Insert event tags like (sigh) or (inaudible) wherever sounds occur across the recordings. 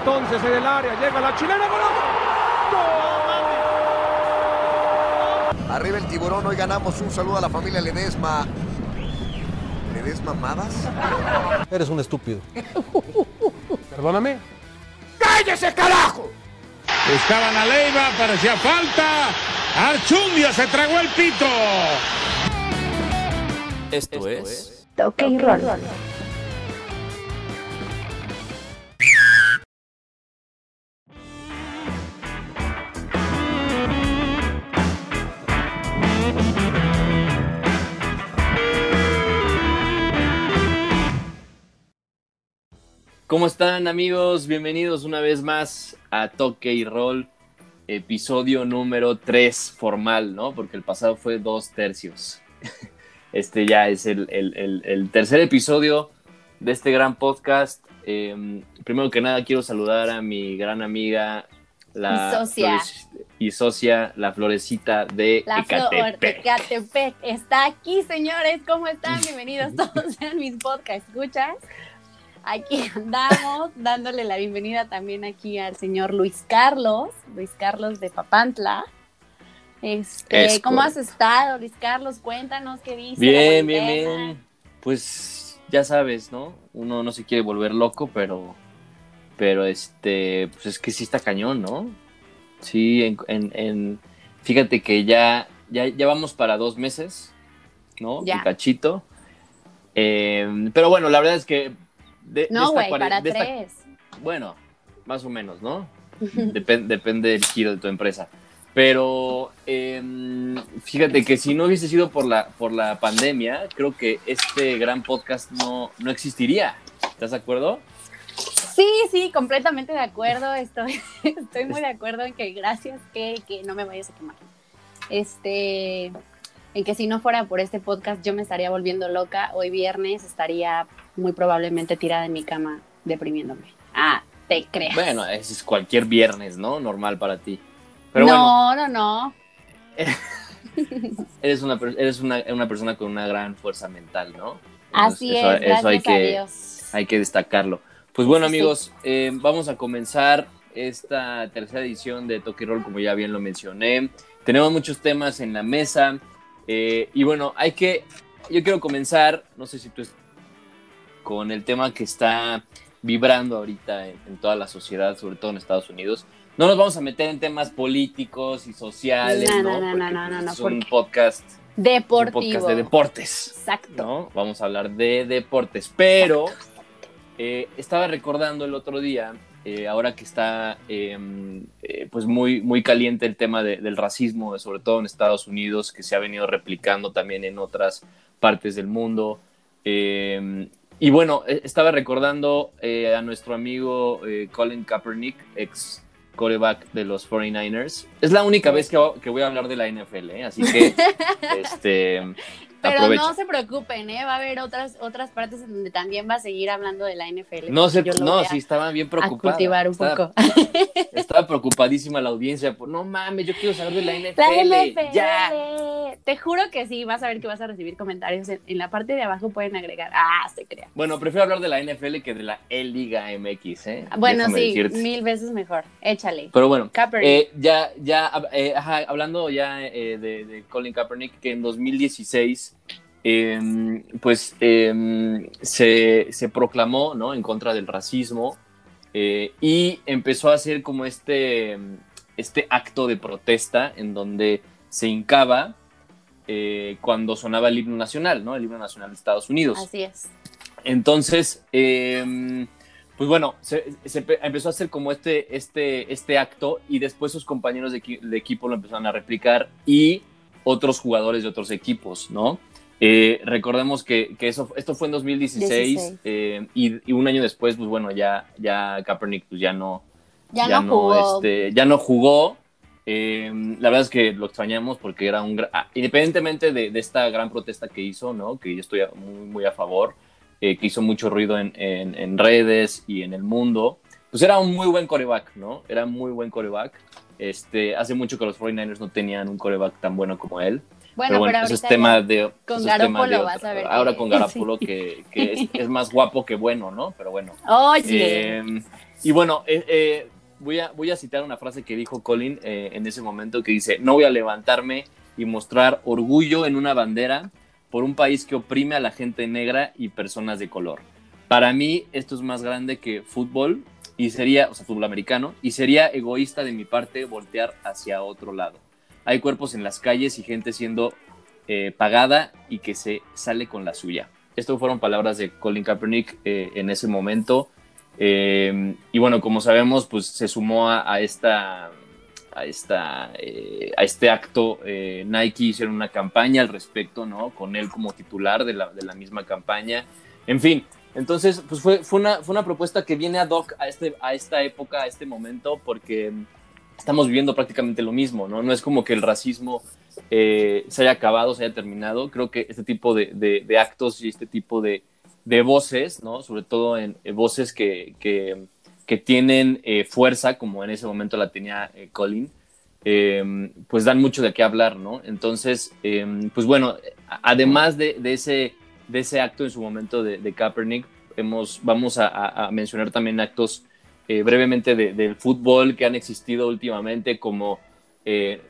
entonces en el área, llega la chilena, Arriba el tiburón, hoy ganamos un saludo a la familia Ledesma. ¿Ledesma Madas? Eres un estúpido. Perdóname. ¡Cállese, carajo! Estaban a Leiva, parecía falta. Archundia se tragó el pito. Esto, es Toque y Roll. ¿Cómo están amigos? Bienvenidos una vez más a Toque y Roll, episodio número 3 formal, ¿no? Porque el pasado fue dos tercios. (laughs) Este ya es el, el- el- el tercer episodio de este gran podcast. Eh, primero que nada quiero saludar a mi gran amiga, la Y socia. y socia, la florecita de La flor de Ecatepec. Ecatepec está aquí, señores. ¿Cómo están? (laughs) Bienvenidos todos a mis podcast. ¿Escuchas? Aquí andamos (laughs) dándole la bienvenida también aquí al señor Luis Carlos, Luis Carlos de Papantla. Este, Es ¿Cómo has estado, Luis Carlos? Cuéntanos qué viste. Bien, bien, bien. Pues ya sabes, ¿no? Uno no se quiere volver loco, pero, pero este, pues es que sí está cañón, ¿no? Sí, en, en- en- fíjate que ya, ya, ya vamos para dos meses, ¿no? Ya. Un cachito. Eh, pero bueno, la verdad es que de, No, güey, para de esta- tres. bueno, más o menos, ¿no? Depen- depende del giro de tu empresa. Pero em, fíjate que si no hubiese sido por la, por la pandemia, creo que este gran podcast no, no existiría. ¿Estás de acuerdo? Sí, sí, completamente de acuerdo. Estoy, (laughs) estoy muy de acuerdo en que gracias que, que no me vayas a quemar. Este, en que si no fuera por este podcast yo me estaría volviendo loca. Hoy viernes estaría muy probablemente tirada en mi cama deprimiéndome. Ah, te creas. Bueno, ese es cualquier viernes, ¿no? Normal para ti. Pero bueno, no, no, no. (laughs) eres, una, eres una, una persona con una gran fuerza mental, ¿no? Así Eso- es, eso gracias hay a que, Dios. hay que destacarlo. Pues bueno, Sí, sí. amigos, eh, vamos a comenzar esta tercera edición de Toque Roll, como ya bien lo mencioné. Tenemos muchos temas en la mesa. eh, y bueno, hay que. Yo quiero comenzar, no sé si tú. Con el tema que está vibrando ahorita en, en toda la sociedad, sobre todo en Estados Unidos. No nos vamos a meter en temas políticos y sociales, No, ¿no? no, no, no, no, pues, no, es un podcast, un Deportivo. podcast de deportes. Exacto. ¿no? Vamos a hablar de deportes, pero eh, estaba recordando el otro día, eh, ahora que está eh, eh, pues muy, muy caliente el tema de- del racismo, sobre todo en Estados Unidos, que se ha venido replicando también en otras partes del mundo. Eh, y bueno, eh, estaba recordando eh, a nuestro amigo eh, Colin Kaepernick, ex coreback de los 49ers. Es la única vez que, que voy a hablar de la NFL, ¿eh? así que (laughs) este, Pero aprovecha. no se preocupen, ¿eh? Va a haber otras, otras partes donde también va a seguir hablando de la NFL. No lo no, a- sí estaba bien a preocupada. cultivar un Estaba- poco. Estaba preocupadísima la audiencia. Por, no mames, yo quiero saber de la NFL. La NFL. Ya. Te juro que sí, vas a ver que vas a recibir comentarios. En, en la parte de abajo pueden agregar. Ah, se crea. Bueno, prefiero hablar de la NFL que de la E-Liga MX, ¿eh? Bueno, Déjame sí, decirte. mil veces mejor. Échale. Pero bueno, eh, ya, ya, eh, ajá, hablando ya eh, de, de Colin Kaepernick, que en 2016, eh, pues eh, se, se proclamó, ¿no? En contra del racismo y empezó a hacer como este, este acto de protesta en donde se hincaba eh, cuando sonaba el himno nacional, ¿no? El himno nacional de Estados Unidos. Así es. Entonces, eh, pues bueno, se, se empe- empezó a hacer como este, este, este acto y después sus compañeros de, equi- de equipo lo empezaron a replicar y otros jugadores de otros equipos, ¿no? Eh, recordemos que, que eso, esto fue en 2016 16. eh, y, y un año después, pues bueno, ya, ya Kaepernick pues ya no, Ya, no jugó. este, ya no jugó. Eh, la verdad es que lo extrañamos porque era un... ah, independientemente de, de esta gran protesta que hizo, ¿no? Que yo estoy muy, muy a favor, eh, que hizo mucho ruido en, en- en redes y en el mundo, pues era un muy buen coreback, ¿no? Era muy buen coreback. Este, hace mucho que los 49ers no tenían un coreback tan bueno como él. Bueno, pero bueno, pero es tema de. con otra- vas a ver Ahora que- con (laughs) Garapolo, que, que es, es más guapo que bueno, ¿no? Pero bueno. (laughs) Oye, Eh, y bueno, eh, eh, voy, a, citar una frase que dijo Colin eh, en ese momento que dice, no voy a levantarme y mostrar orgullo en una bandera por un país que oprime a la gente negra y personas de color. Para mí esto es más grande que fútbol y sería, o sea, fútbol americano, y sería egoísta de mi parte voltear hacia otro lado. Hay cuerpos en las calles y gente siendo eh, pagada y que se sale con la suya. Estas fueron palabras de Colin Kaepernick eh, en ese momento. Eh, y bueno, como sabemos, pues se sumó a, esta, a, esta, eh, a este acto. eh, Nike hicieron una campaña al respecto, ¿no? Con él como titular de la, de la misma campaña. En fin, entonces, pues fue, fue, una, fue una propuesta que viene ad hoc a, este, a esta época, a este momento, porque estamos viviendo prácticamente lo mismo, ¿no? No es como que el racismo eh, se haya acabado, se haya terminado. Creo que este tipo de- de actos y este tipo de, de voces, ¿no? Sobre todo en eh, voces que, que, tienen eh, fuerza, como en ese momento la tenía eh, Colin, pues dan mucho de qué hablar, ¿no? Entonces, pues bueno, además de, de ese, de ese acto en su momento de, Kaepernick, hemos, vamos a, mencionar también actos brevemente de- del fútbol que han existido últimamente, como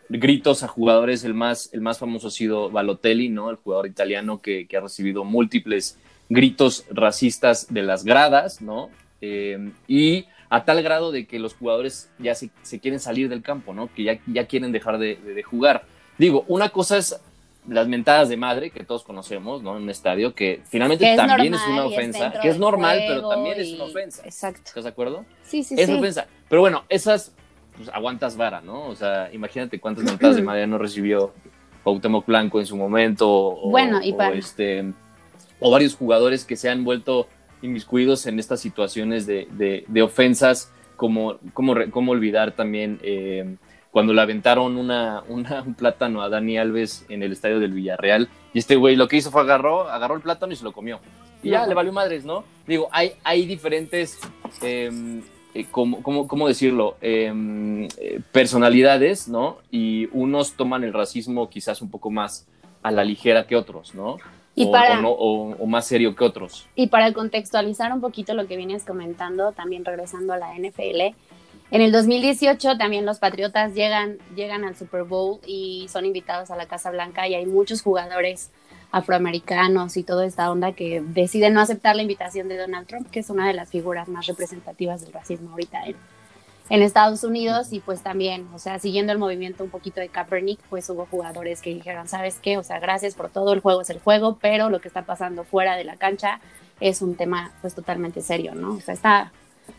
gritos a jugadores. El más, el más famoso ha sido Balotelli, ¿no? El jugador italiano que, que ha recibido múltiples gritos racistas de las gradas, ¿no? Eh, y a tal grado de que los jugadores ya se, se quieren salir del campo, ¿no? Que ya, ya quieren dejar de, de- de jugar. Digo, una cosa es las mentadas de madre que todos conocemos, ¿no? En un estadio, que finalmente que es también es normal una y ofensa, dentro que es normal, pero también es una ofensa. Exacto. ¿Estás de acuerdo? Sí, sí, es sí. ofensa. Pero bueno, esas, pues aguantas vara, ¿no? O sea, imagínate cuántas mentadas de (clears throat) madre no recibió Cuauhtémoc Blanco en su momento. O, Bueno, y o, para- este, o varios jugadores que se han vuelto inmiscuidos en estas situaciones de, ofensas, como, como, olvidar también eh, cuando le aventaron una, un plátano a Dani Alves en el estadio del Villarreal, y este güey lo que hizo fue agarró, agarró el plátano y se lo comió. Y ya, le valió madres, ¿no? Digo, hay, hay diferentes, eh, eh, ¿cómo, cómo, cómo decirlo? Eh, eh, personalidades, ¿no? Y unos toman el racismo quizás un poco más a la ligera que otros, ¿no? Y o, para- o no- o- o más serio que otros. Y para contextualizar un poquito lo que vienes comentando, también regresando a la NFL, en el 2018 también los Patriotas llegan, llegan al Super Bowl y son invitados a la Casa Blanca y hay muchos jugadores afroamericanos y toda esta onda que deciden no aceptar la invitación de Donald Trump, que es una de las figuras más representativas del racismo ahorita en, en Estados Unidos y pues también, o sea, siguiendo el movimiento un poquito de Kaepernick, pues hubo jugadores que dijeron, ¿sabes qué? O sea, gracias por todo, el juego es el juego, pero lo que está pasando fuera de la cancha es un tema pues totalmente serio, ¿no? O sea, está,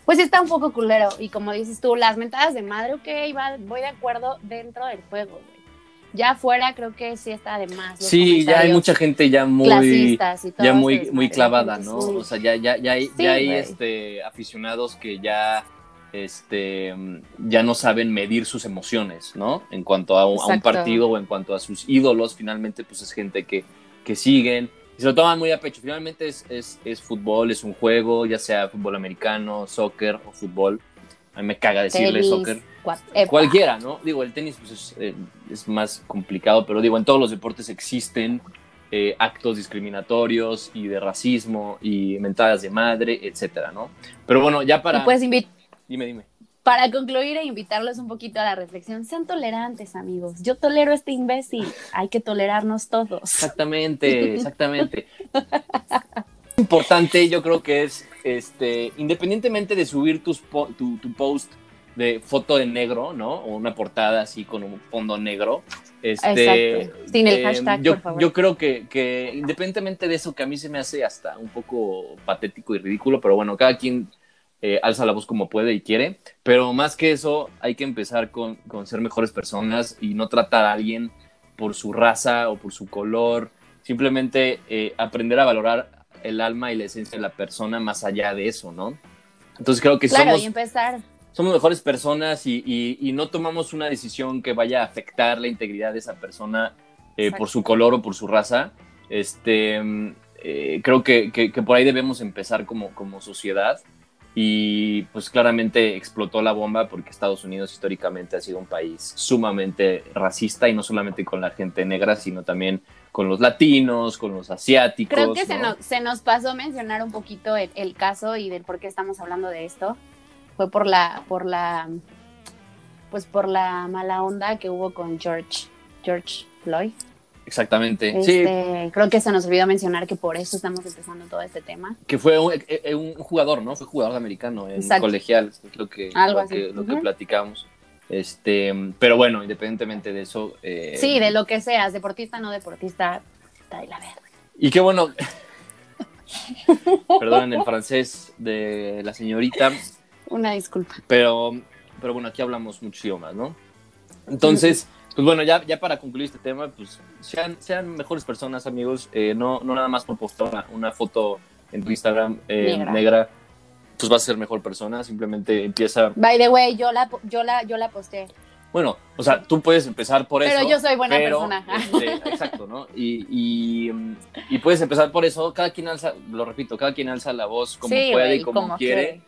pues está un poco culero y como dices tú, las mentadas de madre, ok, va, voy de acuerdo dentro del juego, güey. Ya afuera creo que sí está de más. Sí, ya hay mucha gente ya muy, clasistas y todo ya muy, muy la clavada, ¿no? O sea, ya, ya, ya hay, Sí, ya hay este, aficionados que ya, este, ya no saben medir sus emociones, ¿no? En cuanto a un, a un Exacto. partido o en cuanto a sus ídolos, finalmente, pues es gente que, que siguen y se lo toman muy a pecho. Finalmente es, es, es fútbol, es un juego, ya sea fútbol americano, soccer o fútbol. A mí me caga decirle tenis, soccer. whatever. Cualquiera, ¿no? Digo, el tenis pues, es, eh, es más complicado, pero digo, en todos los deportes existen eh, actos discriminatorios y de racismo y mentadas de madre, etcétera, ¿no? Pero bueno, ya para... Y pues invi- Dime, dime. para concluir e invitarlos un poquito a la reflexión, sean tolerantes, amigos. Yo tolero a este imbécil, hay que tolerarnos todos. Exactamente, (laughs) exactamente. Importante, yo creo que es, este, independientemente de subir tus po- tu, tu post de foto de negro, ¿no? O una portada así con un fondo negro. Este, Exacto. Sin el eh, hashtag, yo, por favor. Yo creo que, que independientemente de eso, que a mí se me hace hasta un poco patético y ridículo, pero bueno, cada quien eh, alza la voz como puede y quiere. Pero más que eso, hay que empezar con, con ser mejores personas y no tratar a alguien por su raza o por su color. Simplemente eh, aprender a valorar el alma y la esencia de la persona más allá de eso, ¿no? Entonces creo que Claro, somos y empezar. somos mejores personas y, y- y no tomamos una decisión que vaya a afectar la integridad de esa persona eh, por su color o por su raza. Este, mm, creo que, que- que por ahí debemos empezar como, como sociedad. Y pues claramente explotó la bomba porque Estados Unidos históricamente ha sido un país sumamente racista y no solamente con la gente negra, sino también con los latinos, con los asiáticos. Creo que se, ¿no? nos, se nos pasó mencionar un poquito el, el caso y del por qué estamos hablando de esto. Fue por la, por la, pues por la mala onda que hubo con George, George Floyd. Exactamente. Sí, Este, Creo que se nos olvidó mencionar que por eso estamos empezando todo este tema. que fue un, eh, eh, un jugador, ¿no? Fue jugador de americano en Exacto. colegial, es lo que, Algo lo así. que, lo que platicamos. Este, pero bueno, independientemente de eso. eh, Sí, de lo que seas, deportista, no deportista, está de la verga. Y qué bueno. (laughs) Perdón el francés de la señorita, Una disculpa. pero, pero bueno, aquí hablamos muchos idiomas, ¿no? Entonces, pues bueno, ya, ya para concluir este tema, pues sean, sean mejores personas, amigos. eh, no, no nada más por postar una, foto en tu Instagram eh, Negra. negra. pues vas a ser mejor persona. Simplemente empieza. By the way, yo la, yo la, yo la posté. Bueno, o sea, tú puedes empezar por Pero eso. yo soy buena pero, persona. este, exacto, ¿no? Y, y, y puedes empezar por eso. Cada quien alza, lo repito, cada quien alza la voz como Sí, puede y como, quiere.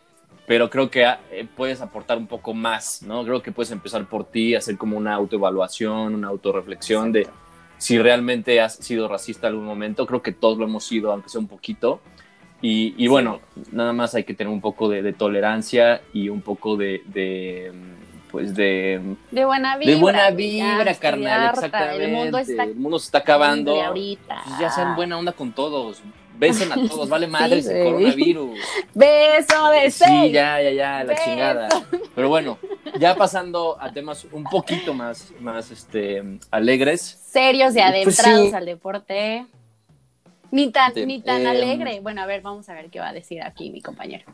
Pero creo que eh, puedes aportar un poco más, ¿no? Creo que puedes empezar por ti, hacer como una autoevaluación, una autorreflexión de si realmente has sido racista en algún momento. Creo que todos lo hemos sido, aunque sea un poquito. Y, y bueno, nada más hay que tener un poco de, de tolerancia y un poco de, de, mm, pues de, De buena vibra. de buena ya, vibra, estoy carnal, exactamente. El mundo está El mundo se está acabando. ahorita. Pues ya sean buena onda con todos. Besen a (laughs) todos, vale madre Sí, coronavirus. (laughs) Beso de Sí, seis. ya, ya, ya, la Beso. chingada. Pero bueno, ya pasando a temas un poquito más, más este, alegres. Serios y Pues adentrados sí. al deporte. Ni tan, Sí, ni tan em, alegre. Bueno, a ver, vamos a ver qué va a decir aquí mi compañero.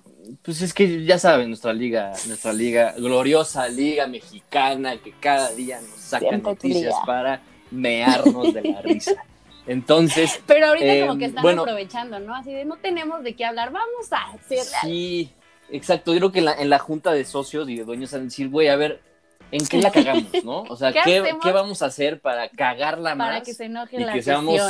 Pues es que ya saben, nuestra liga, nuestra liga, gloriosa liga mexicana, que cada día nos saca Siempre noticias para mearnos de la (laughs) risa. Entonces, Pero ahorita Em, como que están bueno. aprovechando, ¿no? Así de no tenemos de qué hablar, vamos a algo. Sí, exacto. Yo creo que en la, en la junta de socios y de dueños van a decir, güey, a ver, ¿en qué la cagamos, no? O sea, (laughs) ¿Qué ¿qué, vamos a hacer para cagarla más? para que se enoje y la que seamos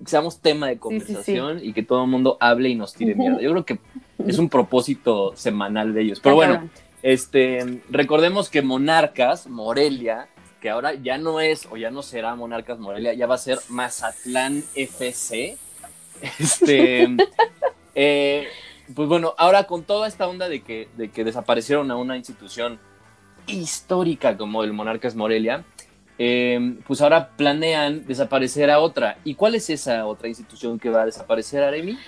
que seamos tema de conversación y que todo el mundo hable y nos tire mierda. Yo creo que es un propósito semanal de ellos. Pero bueno, este, recordemos que Monarcas, Morelia, que ahora ya no es o ya no será Monarcas Morelia, ya va a ser Mazatlán FC. Este, (laughs) eh, pues bueno, ahora con toda esta onda de que, de que desaparecieron a una institución histórica como el Monarcas Morelia, eh, pues ahora planean desaparecer a otra. ¿Y cuál es esa otra institución que va a desaparecer, Aremi?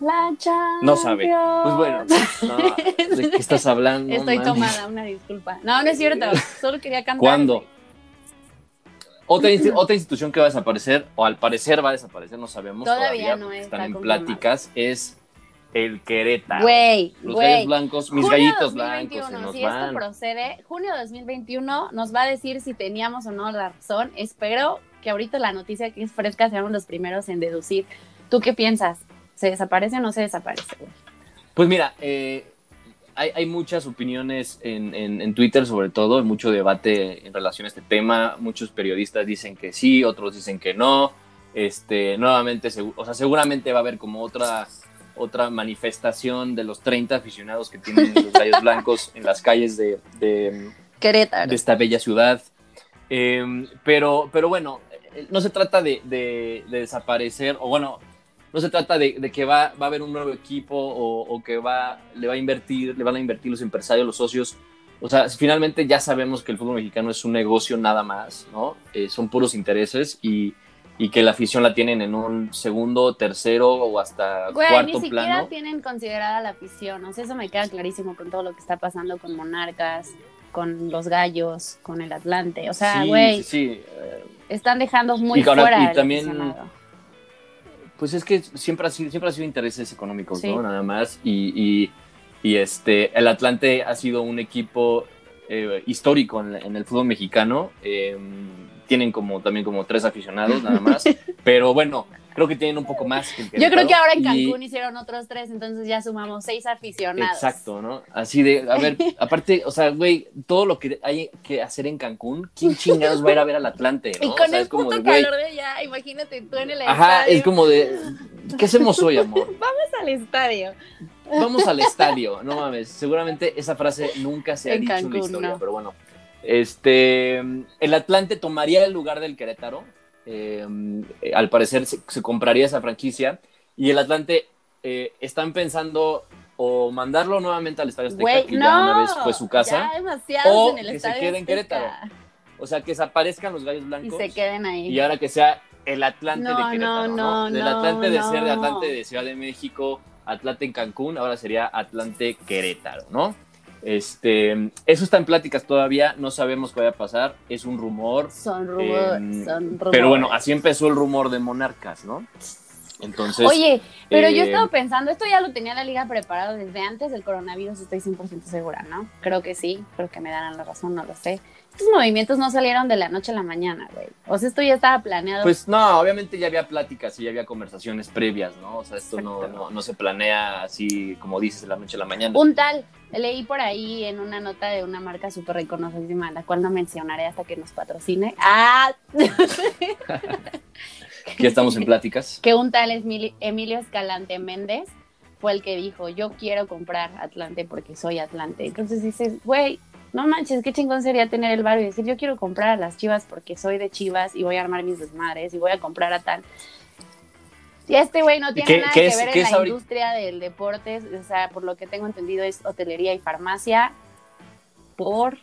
La Champions. No sabe. Pues bueno, no, ¿de qué estás hablando? Estoy man? tomada, una disculpa. No, no es cierto. Solo quería cantar. ¿Cuándo? Otra, (laughs) otra institución que va a desaparecer, o al parecer va a desaparecer, no sabemos. Todavía no porque está Están en pláticas, es el Querétaro. Güey, Los gallos blancos, mis Junio gallitos 2021, blancos nos si van. esto procede, junio de 2021 nos va a decir si teníamos o no la razón. Espero que ahorita la noticia que es fresca seamos los primeros en deducir. ¿Tú qué piensas? ¿Se desaparece o no se desaparece? güey? Pues mira, eh, hay, hay muchas opiniones en, en- en Twitter, sobre todo, mucho debate en relación a este tema. Muchos periodistas dicen que sí, otros dicen que no. Este, nuevamente, o sea, seguramente va a haber como otra, otra manifestación de los 30 aficionados que tienen los gallos blancos en las calles de, de, Querétaro. de esta bella ciudad. Eh, pero, pero bueno, eh, no se trata de, de- de desaparecer, o bueno, no se trata de, de que va, va a haber un nuevo equipo o, o que va, le va a invertir, le van a invertir los empresarios, los socios. O sea, finalmente ya sabemos que el fútbol mexicano es un negocio nada más, ¿no? Eh, son puros intereses y, y que la afición la tienen en un segundo, tercero o hasta Güey, cuarto ni siquiera plano. tienen considerada la afición. O sea, eso me queda clarísimo con todo lo que está pasando con Monarcas, con los Gallos, con el Atlante. O sea, Sí, güey, sí, sí. eh, están dejando muy Y ahora- fuera y también- aficionado. Pues es que siempre ha sido, siempre ha sido intereses económicos, Sí. ¿no? Nada más. Y, y- y, este, el Atlante ha sido un equipo eh, histórico en, el fútbol mexicano. Eh, tienen como también como tres aficionados nada más. (laughs) Pero bueno, creo que tienen un poco más. que Yo creo que ahora en Y- Cancún hicieron otros tres, entonces ya sumamos seis aficionados. Exacto, ¿no? Así de, a ver, (laughs) aparte, o sea, güey, todo lo que hay que hacer en Cancún, ¿quién chingados va a ir a ver al Atlante? ¿no? Y O con sea, el es como puto de, calor de allá, imagínate tú en el Ajá, estadio. es como de, ¿qué hacemos hoy, amor? (laughs) Vamos al estadio. vamos al estadio, no mames, seguramente esa frase nunca se ha En dicho en la historia, no. pero bueno. Este, el Atlante tomaría el lugar del Querétaro, eh, al parecer se, se compraría esa franquicia, y el Atlante eh, están pensando o mandarlo nuevamente al Estadio Azteca, Güey, que ya una vez fue su casa, Ya o en el que se quede en. Querétaro. o sea, que desaparezcan los gallos Y blancos. se queden ahí. Y ahora que sea el Atlante No, de Querétaro, no, ¿no? no, Del Atlante de ser de. Atlante de Ciudad de México, Atlante en Cancún, ahora sería Atlante Querétaro, ¿no? Este, eso está en pláticas todavía, no sabemos qué va a pasar, es un rumor. Son rumores, eh, son rumores. pero bueno, así empezó el rumor de Monarcas, ¿no? Entonces, Oye, pero yo eh, estaba pensando, esto ya lo tenía la liga preparado desde antes del coronavirus, estoy 100% segura, ¿no? Creo que sí, creo que me darán la razón, no lo sé. Estos movimientos no salieron de la noche a la mañana, güey. O sea, esto ya estaba planeado. Pues no, obviamente ya había pláticas y ya había conversaciones previas, ¿no? O sea, esto no, no, no se planea así, como dices, de la noche a la mañana. Un tal, leí por ahí en una nota de una marca súper reconocidísima, la cual no mencionaré hasta que nos patrocine. Ah, Ya estamos en pláticas. (laughs) que un tal Emilio Escalante Méndez fue el que dijo, yo quiero comprar Atlante porque soy Atlante. Entonces dices, güey, no manches, qué chingón sería tener el barrio y decir, yo quiero comprar a las chivas porque soy de chivas y voy a armar mis desmadres y voy a comprar a tal. Y este güey no tiene nada que es- ver en la ahorita? industria del deporte, o sea, por lo que tengo entendido es hotelería y farmacia. Por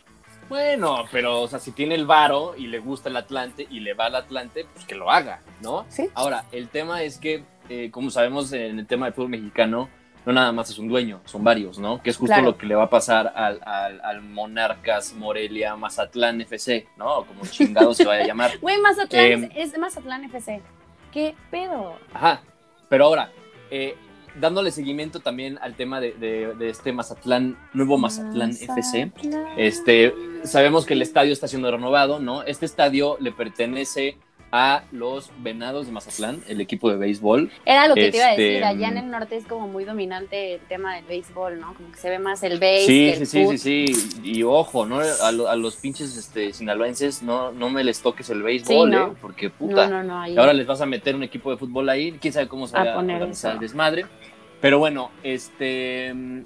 Bueno, pero, o sea, si tiene el varo y le gusta el Atlante y le va al Atlante, pues que lo haga, ¿no? Sí. Ahora, el tema es que, eh, como sabemos en el tema del fútbol mexicano, no nada más es un dueño, son varios, ¿no? Que es justo Claro. lo que le va a pasar al, al- al Monarcas Morelia Mazatlán FC, ¿no? Como chingado se vaya a llamar. (laughs) Güey, Mazatlán Em, es Mazatlán FC. ¿Qué pedo? Ajá. Pero ahora, eh, dándole seguimiento también al tema de, de- de este Mazatlán, nuevo Mazatlán FC. Mazatlán. Este, sabemos que el estadio está siendo renovado, ¿no? Este estadio le pertenece a los Venados de Mazatlán, el equipo de béisbol. Era lo que te iba a Este, decir, allá en el norte es como muy dominante el tema del béisbol, ¿no? Como que se ve más el béis, Sí, sí, el sí, sí, sí. Y ojo, ¿no? A, lo- a los pinches este, sinaloenses no, no me les toques el béisbol, Sí, no. ¿eh? Porque puta. No, no, ahí. Ahora les vas a meter un equipo de fútbol ahí, quién sabe cómo se va a poner organizar el desmadre. Pero bueno, este mm,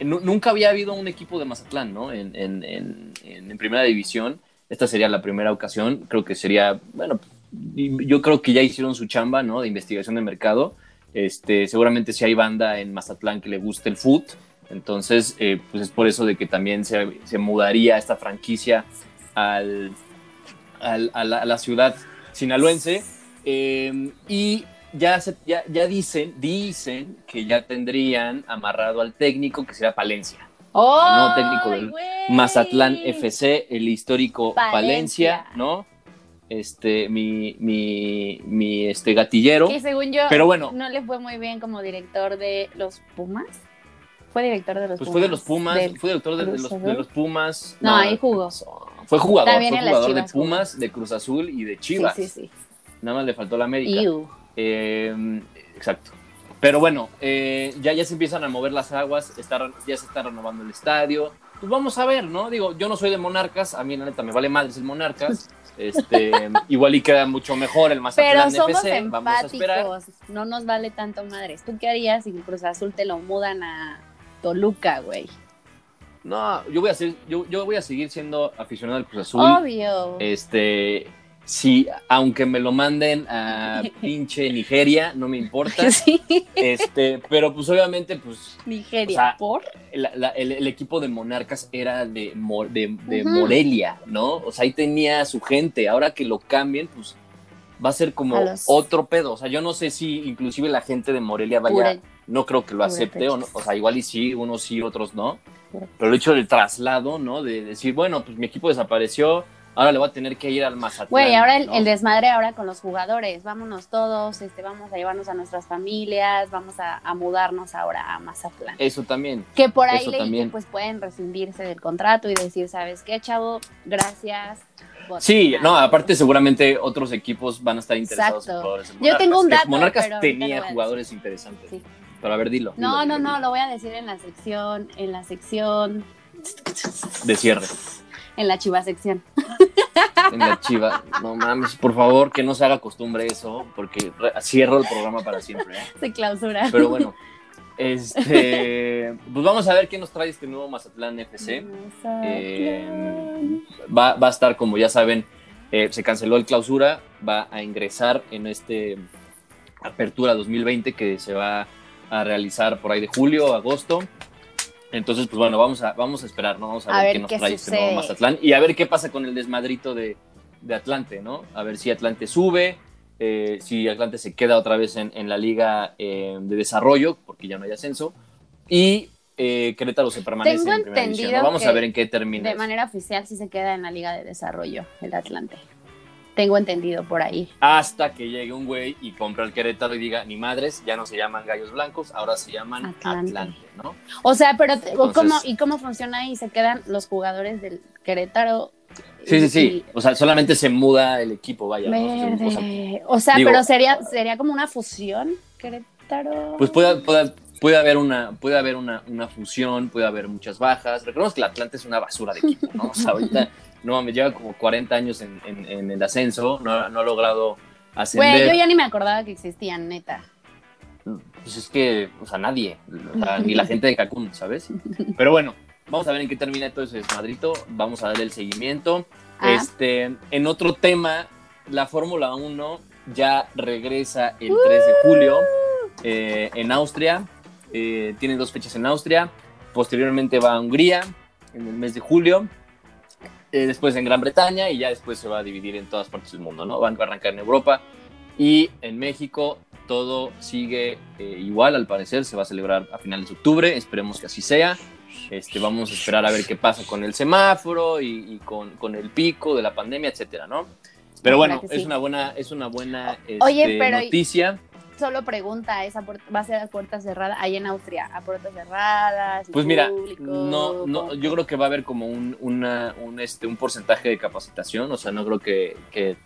nu- nunca había habido un equipo de Mazatlán, ¿no? En, en- en- en- primera división. Esta sería la primera ocasión. Creo que sería, bueno, yo creo que ya hicieron su chamba, ¿no? De investigación de mercado. Este, seguramente si hay banda en Mazatlán que le guste el foot. Entonces, eh, pues es por eso de que también se, se mudaría esta franquicia al, al- a, la, a la ciudad sinaloense. Eh, y ya, se- ya, ya dicen, dicen que ya tendrían amarrado al técnico que será Palencia. ¡Oh! el nuevo técnico del güey! Mazatlán FC, el histórico Palencia. Palencia, ¿no? Este, mi, mi, mi este, gatillero. Que según yo, Pero bueno. no le fue muy bien como director de los Pumas. Fue director de los Pues Pumas. fue de los Pumas, Del- fue director de, los, de los Pumas. No, ahí jugó. Fue jugador, fue jugador de Pumas, de Cruz Azul y de Chivas. sí, sí. Nada más le faltó la América. Eh, exacto. Pero bueno, eh, ya, ya se empiezan a mover las aguas, está, ya se está renovando el estadio. Pues vamos a ver, ¿no? Digo, yo no soy de Monarcas, a mí la neta me vale madres el Monarcas. (laughs) Este, igual y queda mucho mejor el Pero Mazatlán somos FC. Vamos a esperar. empáticos, no nos vale tanto madres. ¿Tú qué harías si en Cruz Azul te lo mudan a Toluca, güey? No, yo voy a ser, yo, yo voy a seguir siendo aficionado al Cruz Azul. Obvio. Este, sí, aunque me lo manden a (laughs) pinche Nigeria, no me importa. (laughs) sí, Este, pero pues obviamente, pues Nigeria. o sea, ¿Por? la- la- el, el equipo de Monarcas era de, de. Morelia, ¿no? O sea, ahí tenía su gente. Ahora que lo cambien, pues va a ser como A los- otro pedo. O sea, yo no sé si inclusive la gente de Morelia vaya, no creo que lo acepte, o, no- o sea, igual y sí, unos sí, otros no. Pero el hecho del traslado, ¿no? De decir, bueno, pues mi equipo desapareció, ahora le voy a tener que ir al Mazatlán. Güey, ahora el, ¿no? el desmadre ahora con los jugadores. Vámonos todos, este, vamos a llevarnos a nuestras familias, vamos a, a mudarnos ahora a Mazatlán. Eso también. Que por ahí leí también. pues pueden rescindirse del contrato y decir, ¿sabes qué, chavo? Gracias. Sí, no, aparte seguramente otros equipos van a estar interesados Exacto. en jugadores de Yo tengo un dato, Monarcas pero tenía decir. jugadores interesantes. Sí. Pero a ver, dilo. No, dilo, no, dilo, no, dilo. lo voy a decir en la sección, en la sección, De cierre. en la chiva sección. (laughs) En la chiva. No mames, por favor, que no se haga costumbre eso, porque cierro el programa para siempre. ¿eh? Se clausura. Pero bueno, Este, pues vamos a ver qué nos trae este nuevo Mazatlán FC. Eh, va, va a estar, como ya saben, eh, se canceló el clausura, va a ingresar en este Apertura 2020 que se va a realizar por ahí de julio, agosto. Entonces, pues bueno, vamos a, vamos a esperar, ¿no? Vamos a, A ver, ver qué nos qué trae este sucede. nuevo Mazatlán y a ver qué pasa con el desmadrito de, de Atlante, ¿no? A ver si Atlante sube, eh, si Atlante se queda otra vez en, en la liga eh, de desarrollo, porque ya no hay ascenso, y eh, Querétaro se permanece Tengo en primera división. ¿no? Vamos a ver en qué termina. De eso. manera oficial sí se queda en la Liga de Desarrollo, el Atlante. Tengo entendido por ahí. Hasta que llegue un güey y compra el Querétaro y diga, ni madres, ya no se llaman Gallos Blancos, ahora se llaman Atlante. Atlante, ¿no? O sea, pero Entonces- ¿cómo, ¿y cómo funciona ahí? ¿Se quedan los jugadores del Querétaro? Sí, sí, sí. O sea, solamente se muda el equipo, vaya. ¿no? O sea, Verde. O sea, digo- pero sería, sería como una fusión, Querétaro. pues puede, puede, puede haber, una, puede haber una, una fusión, puede haber muchas bajas. Recordemos que el Atlante es una basura de equipo, ¿no? O sea, ahorita, no, me lleva como 40 años en, en- en el ascenso, no, no ha logrado ascender. Güey, yo ya ni me acordaba que existían, neta. Pues es que, o sea, nadie, o sea, ni la (laughs) gente de Cancún, ¿sabes? Pero bueno, vamos a ver en qué termina todo ese desmadrito, vamos a darle el seguimiento. Ah. Este, en otro tema, la Fórmula 1 ya regresa el 3 de julio eh, en Austria, eh, tiene dos fechas en Austria, posteriormente va a Hungría en el mes de julio, eh, después en Gran Bretaña y ya después se va a dividir en todas partes del mundo, ¿no? Van a arrancar en Europa y en México todo sigue eh, igual, al parecer, se va a celebrar a finales de octubre, esperemos que así sea. Este, vamos a esperar a ver qué pasa con el semáforo y, y con, con el pico de la pandemia, etcétera, ¿no? Pero bueno, es sí. una buena, es una buena Oye, este, pero- noticia. Solo pregunta, ¿esa puerta- va a ser a puertas cerradas? Ahí en Austria, a puertas cerradas. Pues mira, público, no, no, yo creo que va a haber como un, una- un, este, un porcentaje de capacitación, o sea, no creo que, que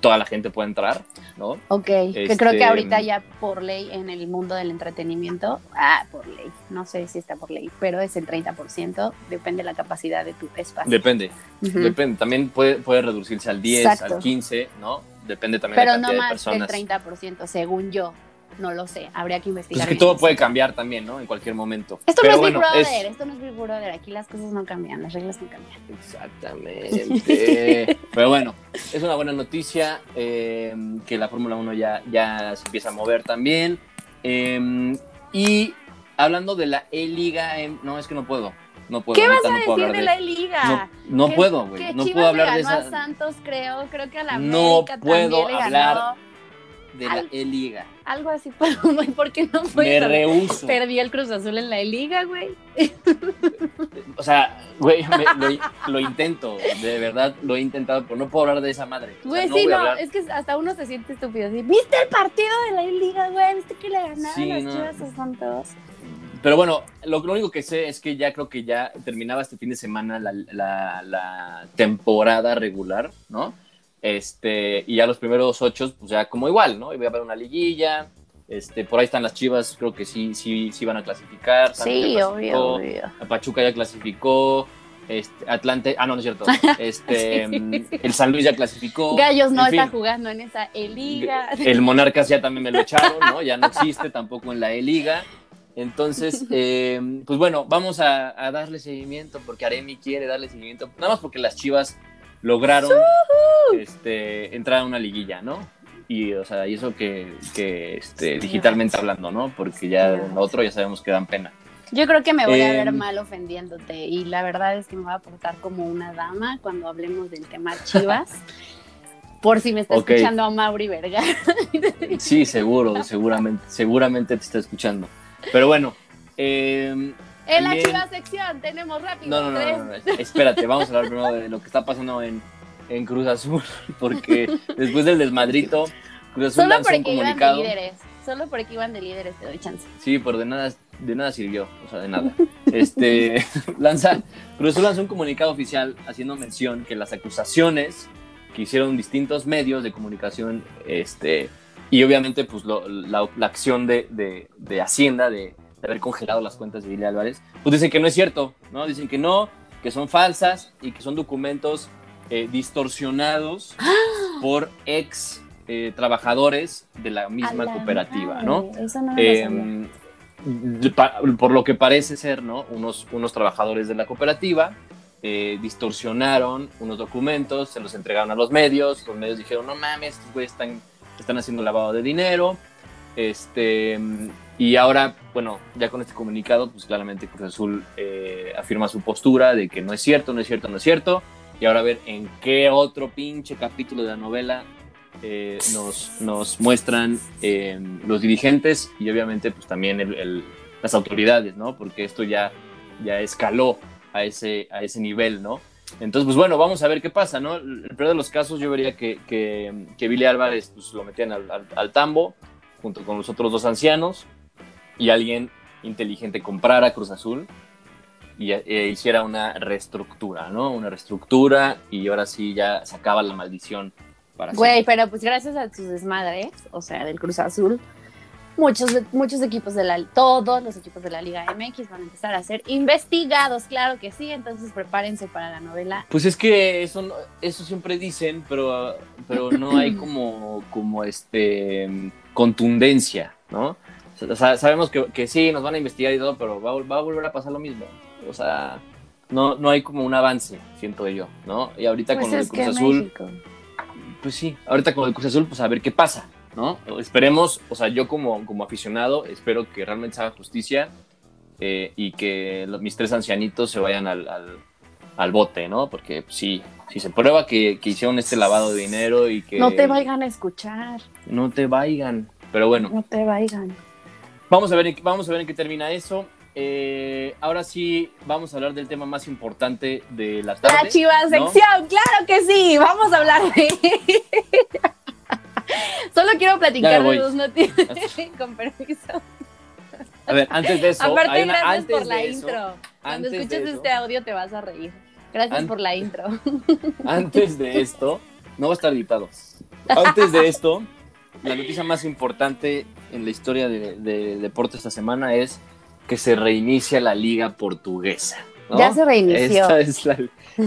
toda la gente pueda entrar, ¿no? Ok, que Este, creo que ahorita ya por ley en el mundo del entretenimiento, ah, por ley, no sé si está por ley, pero es el 30%, depende de la capacidad de tu espacio. Depende, depende. También puede, puede reducirse al 10, Exacto. al 15, ¿no? Depende también pero de la no cantidad de más del personas. 30%, según yo, no lo sé, habría que Pues investigar. es que todo puede cambiar también, ¿no? En cualquier momento. Esto Pero no es bueno, Big es- Brother, esto no es Big Brother, aquí las cosas no cambian, las reglas no cambian. Exactamente. (laughs) Pero bueno, es una buena noticia eh, que la Fórmula 1 ya, ya se empieza a mover también. Eh, y hablando de la E-Liga, eh, no, es que no puedo. No puedo. ¿Qué vas a no decir hablar de la liga? No, puedo, güey. No puedo hablar le de esa. a Santos, creo, creo que a la No América puedo también hablar ganó. de la Al- E-Liga. Algo así, güey, ¿por qué no Me fue? rehuso. Perdió el Cruz Azul en la liga, güey. O sea, güey, me- lo, lo intento. De verdad, lo he intentado, pero no puedo hablar de esa madre. O sea, Güey, no sí, no, es que hasta uno se siente estúpido. así, ¿Viste el partido de la liga, güey? ¿Viste que le ganaron Sí, las no. chivas a Santos? Pero bueno, lo, lo único que sé es que ya creo que ya terminaba este fin de semana la, la- la temporada regular, ¿no? Este, y ya los primeros ocho, pues ya como igual, ¿no? Y voy a haber una liguilla. Este, por ahí están las chivas, creo que sí, sí, sí van a clasificar. Sí, obvio, obvio. Pachuca ya clasificó. Este, Atlante, ah, no, no es cierto. (laughs) Este, Sí. mm, el San Luis ya clasificó. Gallos no En fin. está jugando en esa liga. El Monarcas ya también me lo echaron, ¿no? Ya no existe tampoco en la E-Liga. Entonces, (laughs) eh, pues bueno, vamos a, a darle seguimiento porque Aremi quiere darle seguimiento, nada más porque las Chivas lograron este, entrar a una liguilla, ¿no? Y, o sea, y eso que, que este, digitalmente hablando, ¿no? Porque ya lo otro ya sabemos que dan pena. Yo creo que me voy a ver Em. mal ofendiéndote y la verdad es que me voy a portar como una dama cuando hablemos del tema Chivas. (laughs) Por si me está escuchando a Mauri Vergara. Sí, seguro, (laughs) seguramente, seguramente te está escuchando. Pero bueno, eh, En la Chivas sección tenemos rápido. No, no, no, no, no, espérate, vamos a hablar primero de lo que está pasando en, en Cruz Azul, (laughs) porque después del desmadrito, Cruz Azul Solo lanzó un porque iban de comunicado. líderes. Solo porque iban de líderes te doy chance. Sí, pero de nada, de nada sirvió, o sea, de nada. Este, (laughs) lanza, Cruz Azul lanzó un comunicado oficial haciendo mención que las acusaciones que hicieron distintos medios de comunicación, este, y obviamente pues lo- la, la acción de, de- de Hacienda de, de haber congelado las cuentas de Billy Álvarez, pues dicen que no es cierto, ¿no? Dicen que no, que son falsas y que son documentos eh, distorsionados por ex eh, trabajadores de la misma la cooperativa, madre, ¿no? Eso no. Eh, por lo que parece ser, ¿no? Unos, unos trabajadores de la cooperativa eh, distorsionaron unos documentos, se los entregaron a los medios, los medios dijeron, no mames, estos güeyes están, están haciendo lavado de dinero, este, y ahora, bueno, ya con este comunicado, pues claramente Cruz Azul eh, afirma su postura de que no es cierto, no es cierto, no es cierto, y ahora a ver en qué otro pinche capítulo de la novela eh, nos, nos muestran eh, los dirigentes y obviamente pues también el- las autoridades, ¿no? Porque esto ya, ya escaló a ese, a ese nivel, ¿no? Entonces, pues bueno, vamos a ver qué pasa, ¿no? El peor de los casos yo vería que, que, que Billy Álvarez pues, lo metían al, al- al tambo junto con los otros dos ancianos y alguien inteligente comprara Cruz Azul y eh, hiciera una reestructura, ¿no? Una reestructura y ahora sí ya sacaba la maldición para Güey, siempre. pero pues gracias a sus desmadres, o sea, del Cruz Azul, muchos, muchos equipos de la, todos los equipos de la Liga MX van a empezar a ser investigados, claro que sí, entonces prepárense para la novela. Pues es que eso, no- eso siempre dicen, pero, pero no hay (clears throat) como, como este contundencia, ¿no? O sea, sabemos que, que sí, nos van a investigar y todo, pero va, a- va a volver a pasar lo mismo. O sea, no, no hay como un avance, siento yo, ¿no? Y ahorita Pues con del Cruz Azul, México. pues sí, ahorita con el Cruz Azul, pues a ver qué pasa, ¿no? Esperemos, o sea, yo como, como aficionado, espero que realmente se haga justicia eh, y que los- mis tres ancianitos se vayan al, al, al bote, ¿no? Porque sí, si se prueba que, que hicieron este lavado de dinero y que... No te vayan a escuchar, No te vayan. Pero bueno, no te vayan. Vamos a ver, en qué- vamos a ver en qué termina eso. Eh, ahora sí, vamos a hablar del tema más importante de la tarde. La chiva ¿no? sección, claro que sí, vamos a hablar de... (laughs) (laughs) Solo quiero platicar de dos noticias, (laughs) con permiso. A ver, antes de eso, Aparte, hay una- gracias antes por la eso, intro. Cuando escuches eso- este audio te vas a reír. Gracias por la intro. (laughs) antes de esto, no va a estar editado. Antes de esto, la noticia más importante en la historia de, de deporte esta semana es que se reinicia la liga portuguesa. ¿no? Ya se reinició. Esta es, la,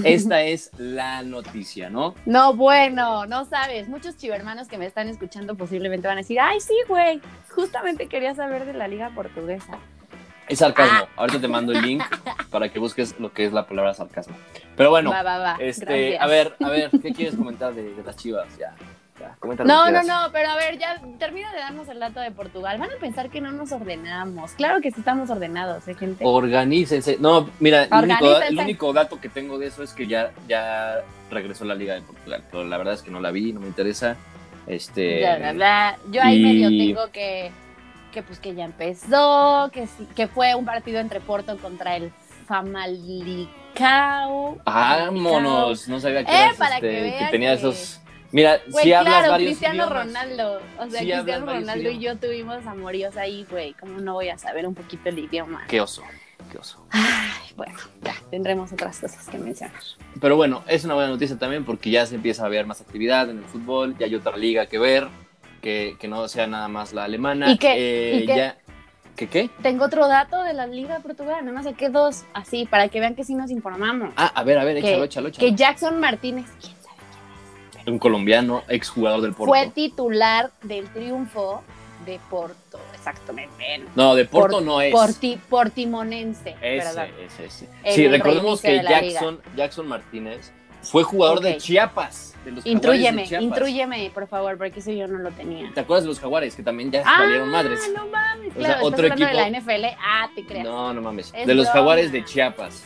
esta es la noticia, ¿no? No, bueno, no sabes. Muchos chivermanos que me están escuchando posiblemente van a decir, ay, sí, güey, justamente quería saber de la liga portuguesa. Es sarcasmo. Ah. Ahorita te mando el link para que busques lo que es la palabra sarcasmo. Pero bueno, va, va, va. este, a ver, a ver, ¿qué quieres comentar de, de las chivas? Ya, ya, No, no, no, pero a ver, ya termina de darnos el dato de Portugal. Van a pensar que no nos ordenamos. Claro que sí estamos ordenados, ¿eh, gente? Organícense. No, mira, el único, Organícense. el único dato que tengo de eso es que ya, ya regresó la Liga de Portugal. Pero la verdad es que no la vi, no me interesa. Este. Ya, ya, ya. Yo ahí y- medio tengo que, que pues que ya empezó, que sí, que fue un partido entre Porto contra el Famalicao. Vámonos. No sabía que, Eh, eras, para este, que tenía que- esos. Mira, Güey, si hablas claro, varios Cristiano idiomas. Ronaldo. O sea, Cristiano Ronaldo y yo tuvimos amoríos ahí, güey. ¿Cómo no voy a saber un poquito el idioma? Qué oso, qué oso. Ay, bueno, ya, tendremos otras cosas que mencionar. Pero bueno, es una buena noticia también porque ya se empieza a ver más actividad en el fútbol, ya hay otra liga que ver, que, que no sea nada más la alemana. ¿Y qué? Eh, ¿Y qué? Ya, ¿Qué qué? Tengo otro dato de la Liga de Portugal, nada más saqué dos, así, para que vean que sí nos informamos. Ah, a ver, a ver, Que- échalo, échalo, échalo. Que Jackson Martínez, ¿quién? Un colombiano, exjugador del Porto. Fue titular del triunfo de Porto, exactamente. No, de Porto Por- no es. Porti- Portimonense, Ese, ese, ese. Sí, recordemos que. Jackson, Jackson Martínez fue jugador de. Chiapas. De los Intrúyeme, de Chiapas. intrúyeme, por favor, porque eso yo no lo tenía. ¿Te acuerdas de los jaguares que también ya Ah, valieron madres? no mames, sea, claro, otro estás hablando equipo- de la NFL. Ah, te creas. No, no mames. Es de los broma. jaguares de Chiapas.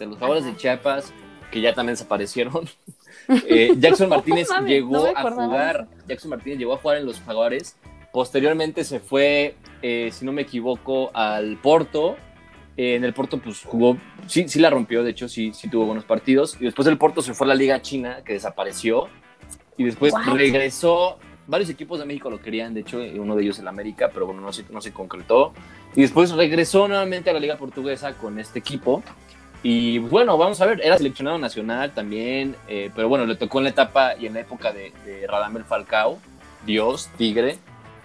De los jaguares Ajá. de Chiapas, que ya también desaparecieron. (laughs) Eh, (laughs) Jackson Martínez No llegó no a jugar. Jackson Martínez llegó a jugar en los jaguares. Posteriormente se fue, eh, si no me equivoco, al Porto. Eh, en el Porto, pues jugó, sí, sí la rompió, de hecho, sí, sí tuvo buenos partidos. Y después del Porto se fue a la Liga China, que desapareció. Y después What? regresó. Varios equipos de México lo querían, de hecho, uno de ellos el América, pero bueno, no se, no se concretó. Y después regresó nuevamente a la Liga Portuguesa con este equipo. Y pues, bueno, vamos a ver, era seleccionado nacional también, eh, pero bueno, le tocó en la etapa y en la época de, de Radamel Falcao, Dios, Tigre.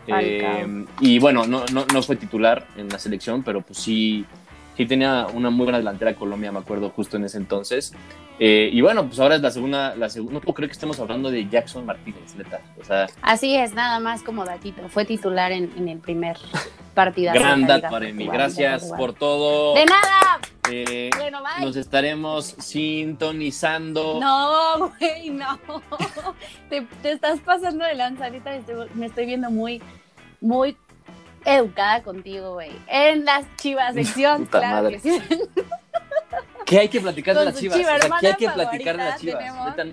Eh, y bueno, no, no, no fue titular en la selección, pero pues sí, sí tenía una muy buena delantera Colombia, me acuerdo, justo en ese entonces. Eh, y bueno, pues ahora es la segunda, la segunda, no puedo creer que estemos hablando de Jackson Martínez, neta. O sea, Así es, nada más como datito. Fue titular en, en el primer partidas. Gran dato, Aremi. Gracias por todo. De nada. Eh, Bueno, bye. nos estaremos sintonizando. No, güey, no. (laughs) Te, te estás pasando de lanza. Ahorita me estoy, me estoy viendo muy, muy educada contigo, güey. En las chivas sección, Puta claro madre. que sí. (laughs) ¿Qué hay que platicar de las chivas? chiva O sea, ¿qué hay que platicar de las chivas?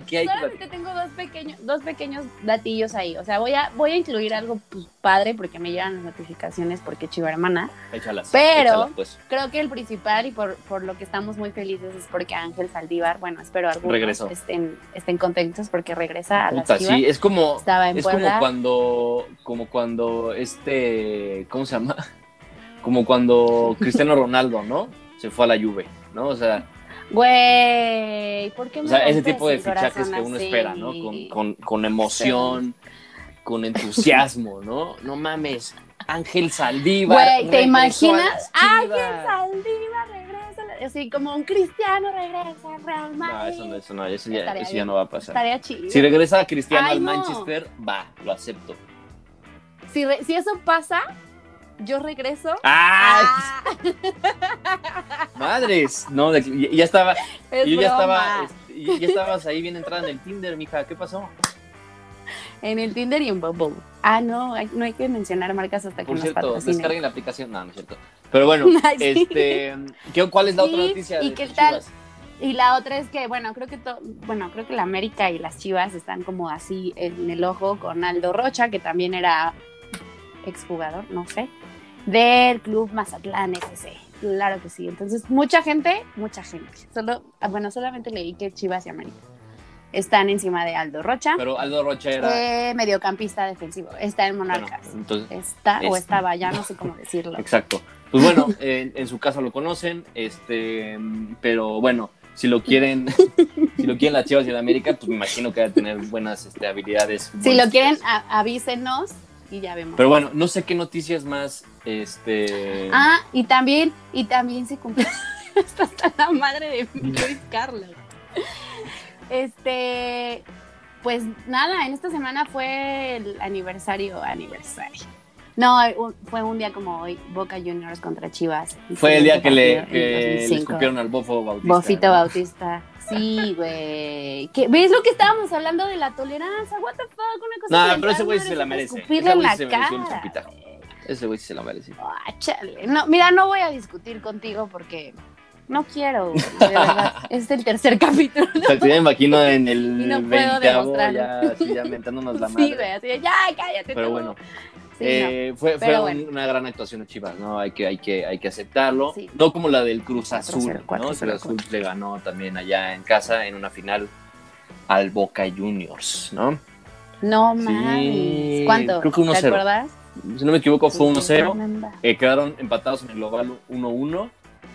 ¿Qué hay que Solamente platicar? tengo dos pequeños, dos pequeños datillos ahí. O sea, voy a, voy a incluir algo pues, padre porque me llegan las notificaciones porque chiva hermana. Échalas. Pero- échalas, pues. Creo que el principal y por, por lo que estamos muy felices es porque Ángel Saldívar, bueno, espero algunos Regresó. estén, estén contentos porque regresa a las Puta, chivas. sí, es como, Estaba en es como cuando, como cuando este, ¿cómo se llama? (laughs) Como cuando (laughs) Cristiano Ronaldo, ¿no? Se fue a la Juve, ¿no? O sea, Güey, ¿por qué o me sea ese tipo de fichajes que uno así? espera, ¿no? Con, con, con emoción, con entusiasmo, ¿no? No mames, Ángel Saldívar. Güey, ¿te imaginas? Ángel. Saldívar regresa, así como un cristiano regresa al Real Madrid. No, eso no, eso no, eso ya, eso ya no va a pasar. Estaría chido. Si regresa Cristiano Ay, al no. Manchester, va, lo acepto. Si, re- si eso pasa, yo regreso. Ah, Madres, no, de- ya estaba, es yo ya estaba, este, ya- estabas ahí bien entrada en el Tinder, mija, ¿qué pasó? En el Tinder y en Bumble. Ah, no, hay- no hay que mencionar marcas hasta que Por nos cierto, patrocinen. descarguen la aplicación, no, no es cierto. Pero bueno, (laughs) Ay, sí. este, ¿qué- ¿cuál es la otra Sí, noticia? ¿y de qué tal? Chivas? Y la otra es que, bueno, creo que to- bueno, creo que la América y las Chivas están como así en el ojo con Aldo Rocha, que también era exjugador, no sé, del club Mazatlán FC. Claro que sí. Entonces, mucha gente, mucha gente. Solo, ah, bueno, solamente leí que Chivas y América están encima de Aldo Rocha, Pero Aldo Rocha era, eh, mediocampista defensivo. Está en bueno, Monarcas. entonces, Está o es- estaba, ya no sé cómo decirlo. exacto. Pues bueno, (laughs) en, en su casa lo conocen, este, pero bueno, si lo quieren, (laughs) si lo quieren las Chivas y la América, pues me imagino que va a tener buenas este, habilidades. Si lo quieren, a- avísenos y ya vemos. Pero bueno, no sé qué noticias más, este... Ah, y también, y también se cumplió (laughs) Está hasta la madre de Luis Carlos. Este, pues nada, en esta semana fue el aniversario, aniversario. No, un- fue un día como hoy, Boca Juniors contra Chivas. Fue el día que le, partido en que le 2005. escupieron al bofo Bautista. Bofito ¿no? Bautista. Sí, güey. ¿Qué- ¿Ves lo que estábamos hablando de la tolerancia? What the fuck, una cosa No, que pero ese güey se la merece. escupirle Ese en la se cara. Ese güey se lo merece. Ah, chale. No, mira, no voy a discutir contigo porque no quiero, güey, de verdad. (laughs) Es el tercer capítulo. O sea, te imagino en el (laughs) Y no puedo 20 demostrarlo. ya, así ya mentándonos la (laughs) madre. Sí, güey, así ya, cállate. Pero tú". bueno, Sí, eh, fue, fue Pero un- bueno. una gran actuación de Chivas, ¿no? Hay que, hay que, hay que aceptarlo. Sí. No como la del Cruz 4-0, Azul, ¿no? 4-0, Cruz Azul le ganó también allá en casa en una final al Boca Juniors, ¿no? no. No Sí, mames. ¿Cuánto? creo que 1-0. ¿Te acuerdas? Si no me equivoco, fue 1-0. Remember. Eh, quedaron empatados en el global 1-1.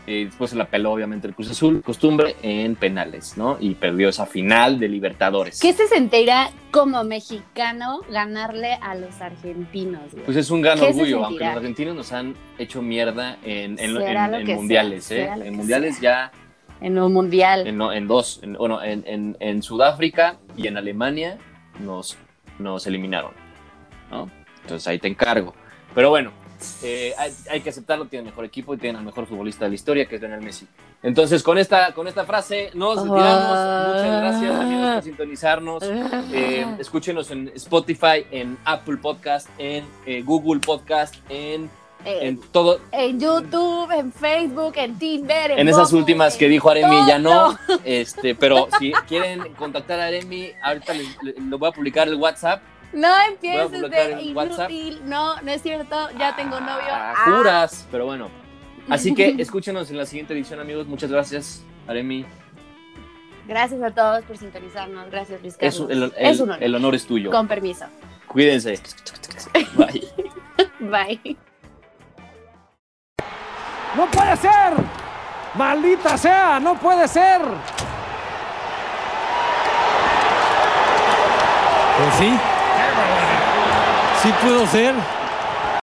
Eh, después se la peló, obviamente, el Cruz Azul. Costumbre en penales, ¿no? Y perdió esa final de Libertadores. ¿Qué se sentirá como mexicano ganarle a los argentinos, güey? Pues es un gran ¿Qué se orgullo, aunque los argentinos nos han hecho mierda en, en, mundiales, sea, ¿eh? En mundiales ya, En un mundial. en, dos, en, bueno, en, en- en Sudáfrica y en Alemania nos, nos eliminaron, ¿no? Entonces ahí te encargo. Pero bueno, eh, hay, hay que aceptarlo, tienen el mejor equipo y tienen al mejor futbolista de la historia, que es Lionel Messi. Entonces con esta, con esta frase nos retiramos. Muchas gracias amigos por sintonizarnos. Eh, (laughs) escúchenos en Spotify, en Apple Podcast, en eh, Google Podcast, en, Eh, en todo. en YouTube, en Facebook, en Tinder, en, En esas últimas que dijo Aremi ya no, este, pero si quieren contactar a Aremi, ahorita les, les- lo voy a publicar el WhatsApp. No empieces de inútil. No, no es cierto. Ya tengo novio. Ah, Ah. juras, pero bueno. Así que (laughs) escúchenos en la siguiente edición, amigos. Muchas gracias, Aremi. Gracias a todos por sintonizarnos. Gracias, Luis Es, Carlos. el, el- Es un honor. el honor es tuyo. Con permiso. Cuídense. (laughs) Bye. Bye. ¡No puede ser! ¡Maldita sea! ¡No puede ser! Pues sí. Sí pudo ser.